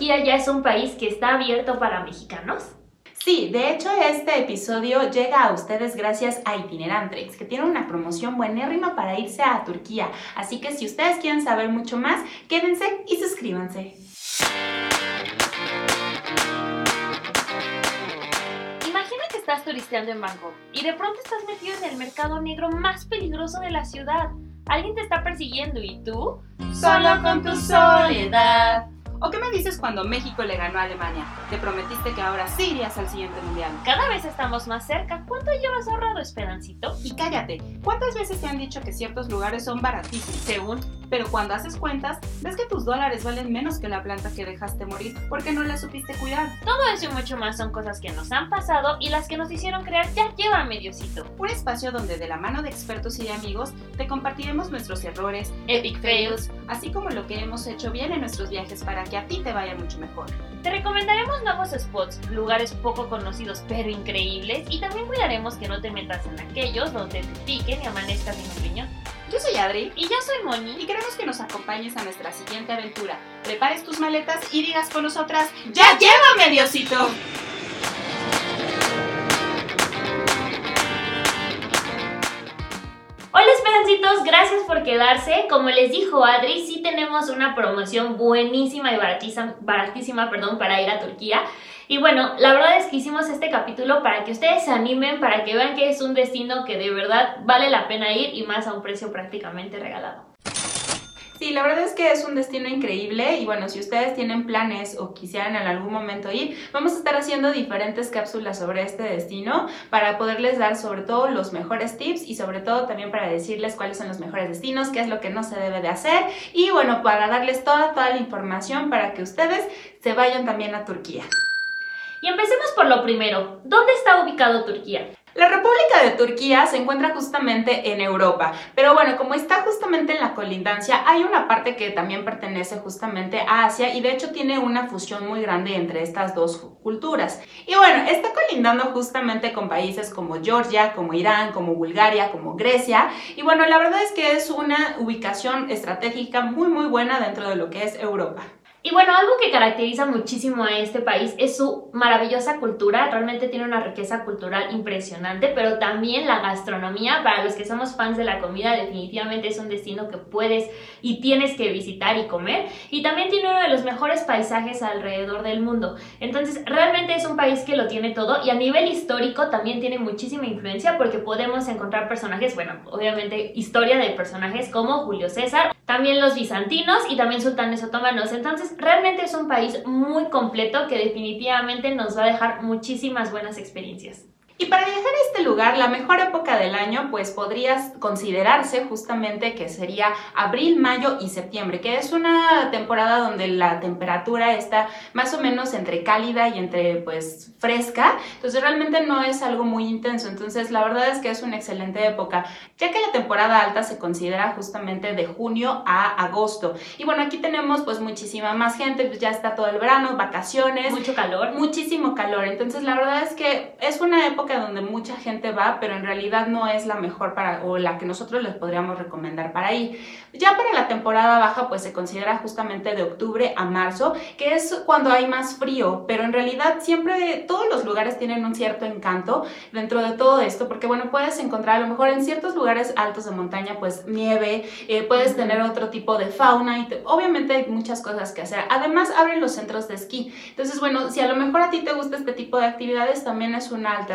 Turquía ya es un país que está abierto para mexicanos? Sí, de hecho este episodio llega a ustedes gracias a Itinerantrex, que tiene una promoción buenérrima para irse a Turquía. Así que si ustedes quieren saber mucho más, quédense y suscríbanse. Imagina que estás turisteando en Bangkok y de pronto estás metido en el mercado negro más peligroso de la ciudad. Alguien te está persiguiendo y tú, solo con tu soledad. ¿O qué me dices cuando México le ganó a Alemania? Te prometiste que ahora sí irías al siguiente mundial. Cada vez estamos más cerca. ¿Cuánto llevas ahorrado, Esperancito? Y cállate, ¿cuántas veces te han dicho que ciertos lugares son baratísimos? Según. Pero cuando haces cuentas, ves que tus dólares valen menos que la planta que dejaste morir porque no la supiste cuidar. Todo eso y mucho más son cosas que nos han pasado y las que nos hicieron crear ya lleva mediocito. Un espacio donde de la mano de expertos y amigos te compartiremos nuestros errores, epic fails, así como lo que hemos hecho bien en nuestros viajes para que a ti te vaya mucho mejor. Te recomendaremos nuevos spots, lugares poco conocidos pero increíbles y también cuidaremos que no te metas en aquellos donde te piquen y amanezcas sin un riñón. Yo soy Adri y yo soy Moni y queremos que nos acompañes a nuestra siguiente aventura. Prepares tus maletas y digas con nosotras, ¡Ya llévame, Diosito! Gracias por quedarse. Como les dijo Adri, sí tenemos una promoción buenísima y baratísima, baratísima perdón, para ir a Turquía. Y bueno, la verdad es que hicimos este capítulo para que ustedes se animen, para que vean que es un destino que de verdad vale la pena ir y más a un precio prácticamente regalado. Sí, la verdad es que es un destino increíble y bueno, si ustedes tienen planes o quisieran en algún momento ir, vamos a estar haciendo diferentes cápsulas sobre este destino para poderles dar sobre todo los mejores tips y sobre todo también para decirles cuáles son los mejores destinos, qué es lo que no se debe de hacer y bueno, para darles toda, toda la información para que ustedes se vayan también a Turquía. Y empecemos por lo primero, ¿dónde está ubicado Turquía? La República de Turquía se encuentra justamente en Europa, pero bueno, como está justamente en la colindancia, hay una parte que también pertenece justamente a Asia y de hecho tiene una fusión muy grande entre estas dos culturas. Y bueno, está colindando justamente con países como Georgia, como Irán, como Bulgaria, como Grecia, y bueno, la verdad es que es una ubicación estratégica muy muy buena dentro de lo que es Europa. Y bueno, algo que caracteriza muchísimo a este país es su maravillosa cultura, realmente tiene una riqueza cultural impresionante, pero también la gastronomía, para los que somos fans de la comida, definitivamente es un destino que puedes y tienes que visitar y comer, y también tiene uno de los mejores paisajes alrededor del mundo. Entonces, realmente es un país que lo tiene todo y a nivel histórico también tiene muchísima influencia porque podemos encontrar personajes, bueno, obviamente historia de personajes como Julio César, también los bizantinos y también sultanes otomanos. Entonces, realmente es un país muy completo que definitivamente nos va a dejar muchísimas buenas experiencias. Y para viajar a este lugar, la mejor época del año, pues podrías considerarse justamente que sería abril, mayo y septiembre, que es una temporada donde la temperatura está más o menos entre cálida y entre pues fresca, entonces realmente no es algo muy intenso, entonces la verdad es que es una excelente época, ya que la temporada alta se considera justamente de junio a agosto. Y bueno, aquí tenemos pues muchísima más gente, pues ya está todo el verano, vacaciones. Mucho calor. Muchísimo calor, entonces la verdad es que es una época donde mucha gente va, pero en realidad no es la mejor para o la que nosotros les podríamos recomendar para ir. Ya para la temporada baja, pues se considera justamente de octubre a marzo, que es cuando hay más frío, pero en realidad siempre todos los lugares tienen un cierto encanto dentro de todo esto, porque bueno, puedes encontrar a lo mejor en ciertos lugares altos de montaña, pues nieve, eh, puedes tener otro tipo de fauna y obviamente hay muchas cosas que hacer. Además, abren los centros de esquí. Entonces, bueno, si a lo mejor a ti te gusta este tipo de actividades, también es una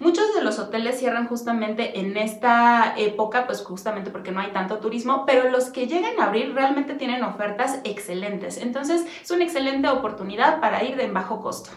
Muchos de los hoteles cierran justamente en esta época, pues justamente porque no hay tanto turismo, pero los que llegan a abrir realmente tienen ofertas excelentes. Entonces es una excelente oportunidad para ir de bajo costo.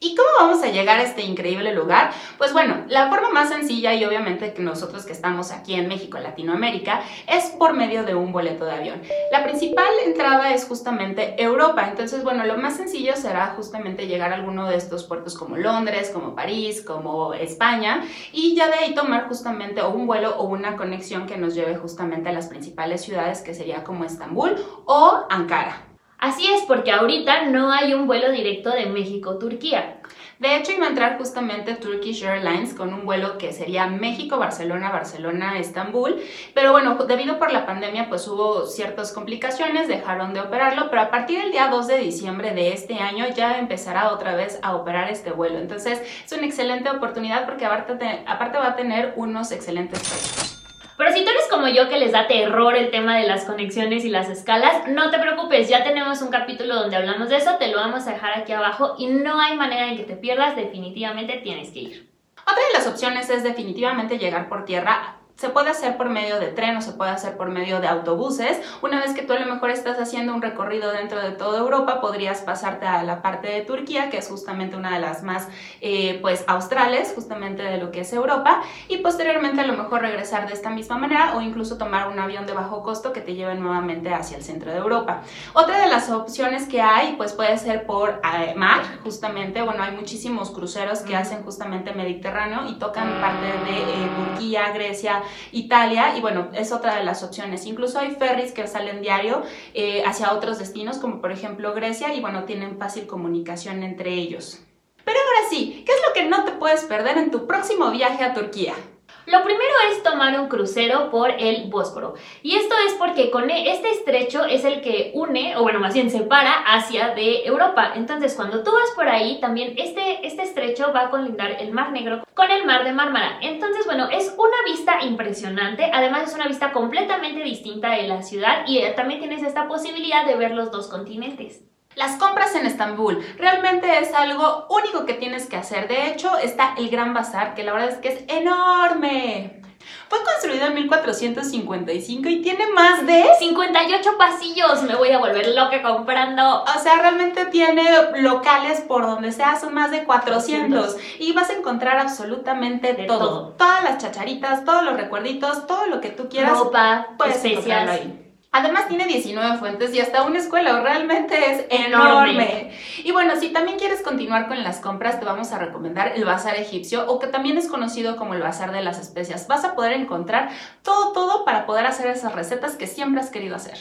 ¿Y cómo vamos a llegar a este increíble lugar? Pues bueno, la forma más sencilla y obviamente que nosotros que estamos aquí en México, Latinoamérica, es por medio de un boleto de avión. La principal entrada es justamente Europa, entonces bueno, lo más sencillo será justamente llegar a alguno de estos puertos como Londres, como París, como España y ya de ahí tomar justamente un vuelo o una conexión que nos lleve justamente a las principales ciudades que sería como Estambul o Ankara. Así es, porque ahorita no hay un vuelo directo de México-Turquía. De hecho, iba a entrar justamente Turkish Airlines con un vuelo que sería México-Barcelona, Barcelona-Estambul, pero bueno, debido por la pandemia pues hubo ciertas complicaciones, dejaron de operarlo, pero a partir del día 2 de diciembre de este año ya empezará otra vez a operar este vuelo. Entonces, es una excelente oportunidad porque aparte, aparte va a tener unos excelentes precios. Pero si tú eres como yo que les da terror el tema de las conexiones y las escalas, no te preocupes, ya tenemos un capítulo donde hablamos de eso, te lo vamos a dejar aquí abajo y no hay manera en que te pierdas, definitivamente tienes que ir. Otra de las opciones es definitivamente llegar por tierra se puede hacer por medio de tren o se puede hacer por medio de autobuses. Una vez que tú a lo mejor estás haciendo un recorrido dentro de toda Europa, podrías pasarte a la parte de Turquía, que es justamente una de las más eh, pues australes, justamente de lo que es Europa, y posteriormente a lo mejor regresar de esta misma manera o incluso tomar un avión de bajo costo que te lleve nuevamente hacia el centro de Europa. Otra de las opciones que hay pues puede ser por eh, mar, justamente, bueno, hay muchísimos cruceros que hacen justamente Mediterráneo y tocan parte de eh, Turquía, Grecia, Italia y bueno, es otra de las opciones. Incluso hay ferries que salen diario eh, hacia otros destinos como por ejemplo Grecia y bueno, tienen fácil comunicación entre ellos. Pero ahora sí, ¿qué es lo que no te puedes perder en tu próximo viaje a Turquía? Lo primero es tomar un crucero por el Bósforo. Y esto es porque con e, este estrecho es el que une, o bueno, más bien separa Asia de Europa. Entonces, cuando tú vas por ahí, también este, este estrecho va a colindar el Mar Negro con el Mar de Mármara. Entonces, bueno, es una vista impresionante. Además, es una vista completamente distinta de la ciudad y eh, también tienes esta posibilidad de ver los dos continentes. Las compras en Estambul realmente es algo único que tienes que hacer. De hecho, está el Gran Bazar, que la verdad es que es enorme. Fue construido en 1455 y tiene más de 58 pasillos. Me voy a volver loca comprando. O sea, realmente tiene locales por donde sea, son más de 400. Y vas a encontrar absolutamente todo. Todas las chacharitas, todos los recuerditos, todo lo que tú quieras. Ropa, especias. Ahí. Además tiene 19 fuentes y hasta una escuela, realmente es enorme. Y bueno, si también quieres continuar con las compras, te vamos a recomendar el Bazar Egipcio o que también es conocido como el Bazar de las Especias. Vas a poder encontrar todo, todo para poder hacer esas recetas que siempre has querido hacer.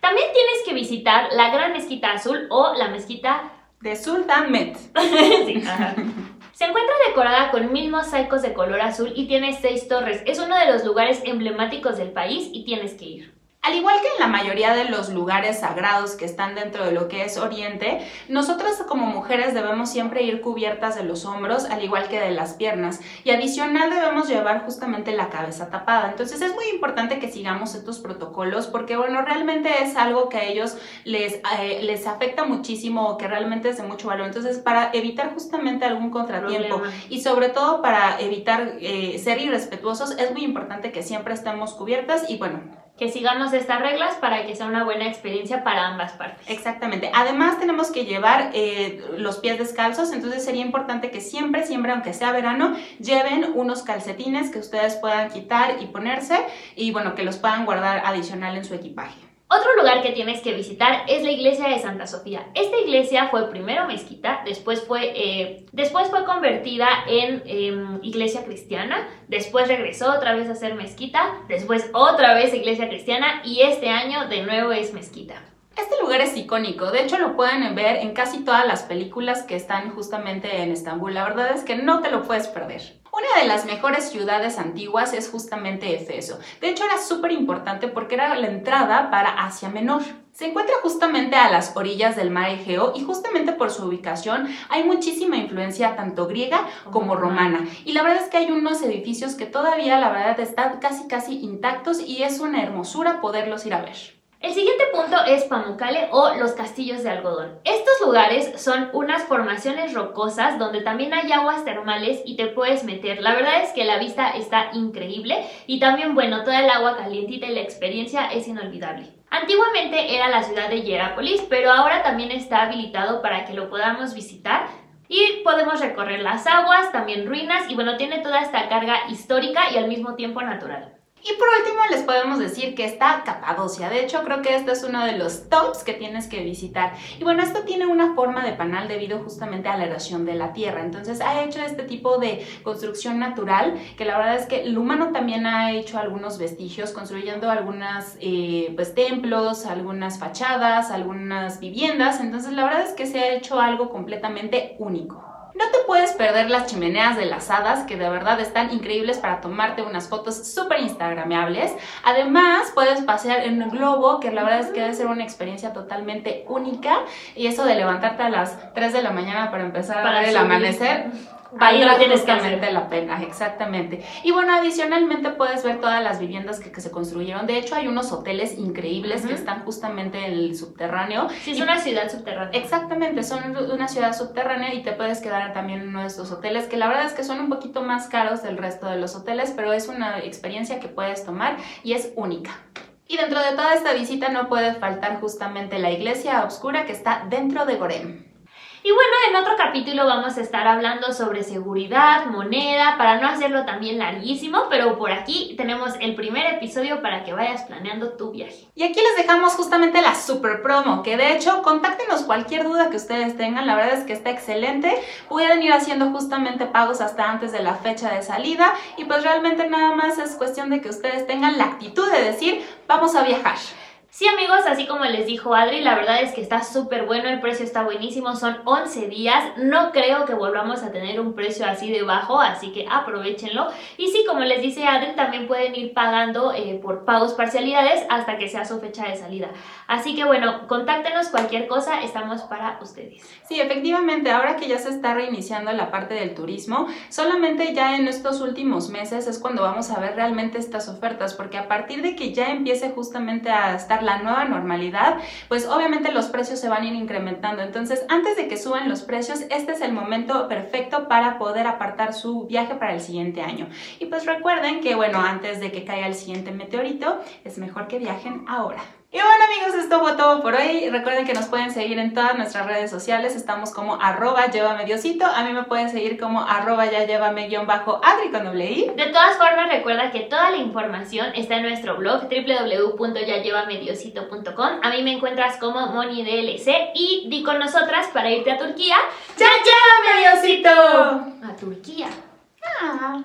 También tienes que visitar la Gran Mezquita Azul o la Mezquita de Sultan Met. Se encuentra decorada con mil mosaicos de color azul y tiene seis torres. Es uno de los lugares emblemáticos del país y tienes que ir. Al igual que en la mayoría de los lugares sagrados que están dentro de lo que es Oriente, nosotras como mujeres debemos siempre ir cubiertas de los hombros, al igual que de las piernas, y adicional debemos llevar justamente la cabeza tapada. Entonces es muy importante que sigamos estos protocolos porque, bueno, realmente es algo que a ellos les, eh, les afecta muchísimo o que realmente es de mucho valor. Entonces, para evitar justamente algún contratiempo y sobre todo para evitar eh, ser irrespetuosos, es muy importante que siempre estemos cubiertas y, bueno, que sigamos estas reglas para que sea una buena experiencia para ambas partes. Exactamente. Además tenemos que llevar eh, los pies descalzos, entonces sería importante que siempre, siempre, aunque sea verano, lleven unos calcetines que ustedes puedan quitar y ponerse y bueno, que los puedan guardar adicional en su equipaje. Otro lugar que tienes que visitar es la iglesia de Santa Sofía. Esta iglesia fue primero mezquita, después fue, eh, después fue convertida en em, iglesia cristiana, después regresó otra vez a ser mezquita, después otra vez iglesia cristiana y este año de nuevo es mezquita. Este lugar es icónico, de hecho lo pueden ver en casi todas las películas que están justamente en Estambul, la verdad es que no te lo puedes perder. Una de las mejores ciudades antiguas es justamente Efeso. De hecho, era súper importante porque era la entrada para Asia Menor. Se encuentra justamente a las orillas del mar Egeo y justamente por su ubicación hay muchísima influencia tanto griega como romana. Y la verdad es que hay unos edificios que todavía la verdad están casi casi intactos y es una hermosura poderlos ir a ver. El siguiente punto es Pamukkale o los castillos de algodón. Estos lugares son unas formaciones rocosas donde también hay aguas termales y te puedes meter. La verdad es que la vista está increíble y también, bueno, toda el agua calientita y la experiencia es inolvidable. Antiguamente era la ciudad de Hierápolis, pero ahora también está habilitado para que lo podamos visitar y podemos recorrer las aguas, también ruinas y bueno, tiene toda esta carga histórica y al mismo tiempo natural. Y por último les podemos decir que está Capadocia. De hecho, creo que este es uno de los tops que tienes que visitar. Y bueno, esto tiene una forma de panal debido justamente a la erosión de la tierra. Entonces ha hecho este tipo de construcción natural que la verdad es que el humano también ha hecho algunos vestigios construyendo algunos eh, pues, templos, algunas fachadas, algunas viviendas. Entonces la verdad es que se ha hecho algo completamente único. No te puedes perder las chimeneas de las hadas, que de verdad están increíbles para tomarte unas fotos súper instagramables. Además, puedes pasear en un globo, que la verdad es que debe ser una experiencia totalmente única. Y eso de levantarte a las 3 de la mañana para empezar a ver el amanecer, Ahí lo tienes que hacer. la pena, exactamente. Y bueno, adicionalmente puedes ver todas las viviendas que, que se construyeron. De hecho, hay unos hoteles increíbles que están justamente en el subterráneo. Sí, es Y- una ciudad subterránea. Exactamente, son una ciudad subterránea y te puedes quedar también en uno de estos hoteles que la verdad es que son un poquito más caros del resto de los hoteles, pero es una experiencia que puedes tomar y es única. Y dentro de toda esta visita no puede faltar justamente la iglesia oscura que está dentro de Gorem. Y bueno, en otro capítulo vamos a estar hablando sobre seguridad, moneda, para no hacerlo también larguísimo, pero por aquí tenemos el primer episodio para que vayas planeando tu viaje. Y aquí les dejamos justamente la super promo, que de hecho contáctenos cualquier duda que ustedes tengan, la verdad es que está excelente. Pueden ir haciendo justamente pagos hasta antes de la fecha de salida y pues realmente nada más es cuestión de que ustedes tengan la actitud de decir, vamos a viajar. Sí amigos, así como les dijo Adri, la verdad es que está súper bueno, el precio está buenísimo, son 11 días, no creo que volvamos a tener un precio así de bajo, así que aprovechenlo. Y sí, como les dice Adri, también pueden ir pagando eh, por pagos parcialidades hasta que sea su fecha de salida. Así que bueno, contáctenos cualquier cosa, estamos para ustedes. Sí, efectivamente, ahora que ya se está reiniciando la parte del turismo, solamente ya en estos últimos meses es cuando vamos a ver realmente estas ofertas, porque a partir de que ya empiece justamente a estar la nueva normalidad, pues obviamente los precios se van a ir incrementando. Entonces, antes de que suban los precios, este es el momento perfecto para poder apartar su viaje para el siguiente año. Y pues recuerden que, bueno, antes de que caiga el siguiente meteorito, es mejor que viajen ahora. Y bueno amigos, esto fue todo por hoy. Recuerden que nos pueden seguir en todas nuestras redes sociales. Estamos como arroba llévame diosito. A mí me pueden seguir como arroba ya llévame guion bajo adri con doble i. De todas formas, recuerda que toda la información está en nuestro blog www.yayevamediosito.com. A mí me encuentras como MoniDLC y di con nosotras para irte a Turquía. ¡Ya llévame diosito! A Turquía. Ah.